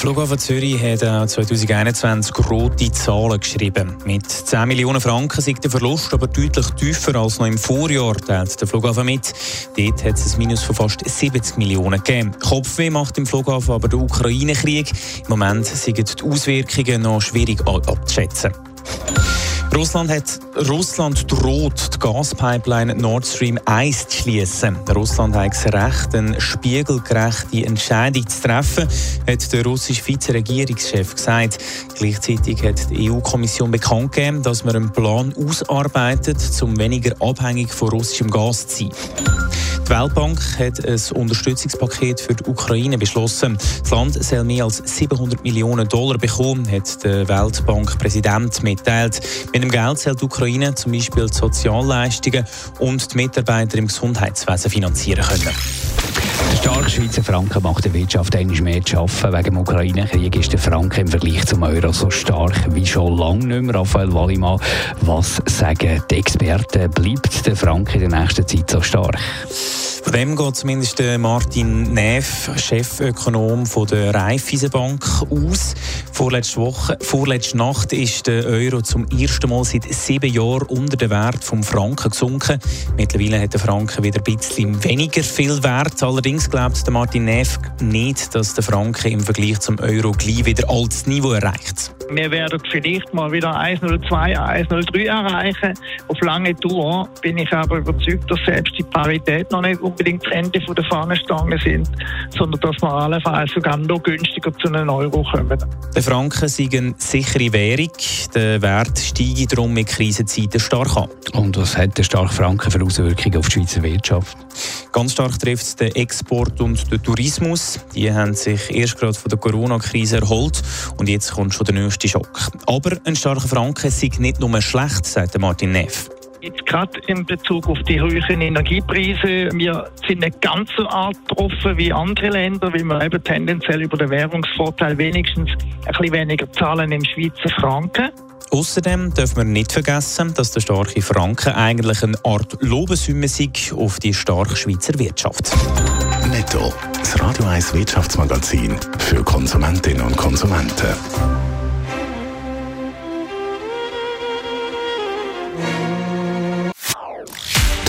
Der Flughafen Zürich hat 2021 rote Zahlen geschrieben. Mit 10 Millionen Franken sind der Verlust aber deutlich tiefer als noch im Vorjahr, teilt der Flughafen mit. Dort hat es ein Minus von fast 70 Millionen gegeben. Kopfweh macht im Flughafen aber der Ukraine-Krieg. Im Moment sind die Auswirkungen noch schwierig abzuschätzen. Russland hat Russland droht, die Gaspipeline Nord Stream 1 zu schließen. Russland hat das Recht, eine spiegelgerechte Entscheidung zu treffen, hat der russische Vizeregierungschef gesagt. Gleichzeitig hat die EU-Kommission bekannt gegeben, dass man einen Plan ausarbeitet, um weniger abhängig von russischem Gas zu sein. Die Weltbank hat ein Unterstützungspaket für die Ukraine beschlossen. Das Land soll mehr als 700 Millionen Dollar bekommen, hat der Weltbankpräsident mitteilt. Mit dem Geld soll die Ukraine zum Beispiel die Sozialleistungen und die Mitarbeiter im Gesundheitswesen finanzieren können. Der starke Schweizer Franken macht der Wirtschaft eigentlich mehr zu schaffen. Wegen dem Ukraine-Krieg ist der Franken im Vergleich zum Euro so stark wie schon lange nicht mehr. Raphael Wallimann, was sagen die Experten? Bleibt der Franken in der nächsten Zeit so stark? Von dem geht zumindest Martin Neff, Chefökonom der Raiffeisenbank, aus. Vorletzte, Woche, vorletzte Nacht ist der Euro zum ersten Mal seit sieben Jahren unter den Wert vom Franken gesunken. Mittlerweile hat der Franken wieder ein bisschen weniger viel Wert. Allerdings glaubt Martin Neff nicht, dass der Franken im Vergleich zum Euro gleich wieder altes Niveau erreicht. Wir werden vielleicht mal wieder 1,02, 1,03 erreichen. Auf lange Tour bin ich aber überzeugt, dass selbst die Parität noch nicht unbedingt das Ende der Fahnenstange sind, sondern dass wir allenfalls sogar noch günstiger zu einem Euro kommen. Der Franken ist eine sichere Währung. Der Wert steigt darum mit Krisenzeiten stark an. Und was hat der starke Franken für Auswirkungen auf die Schweizer Wirtschaft? Ganz stark trifft es den Export und den Tourismus. Die haben sich erst gerade von der Corona-Krise erholt und jetzt kommt schon der nächste Schock. Aber ein starker Franken ist nicht nur schlecht, sagt Martin Neff. Jetzt gerade in Bezug auf die hohen Energiepreise, wir sind nicht ganz so arg getroffen wie andere Länder, weil wir eben tendenziell über den Währungsvorteil wenigstens ein bisschen weniger zahlen im Schweizer Franken. Außerdem dürfen wir nicht vergessen, dass der starke Franken eigentlich eine Art Lobeshymne ist auf die starke Schweizer Wirtschaft. Netto, das Radio 1 Wirtschaftsmagazin für Konsumentinnen und Konsumenten.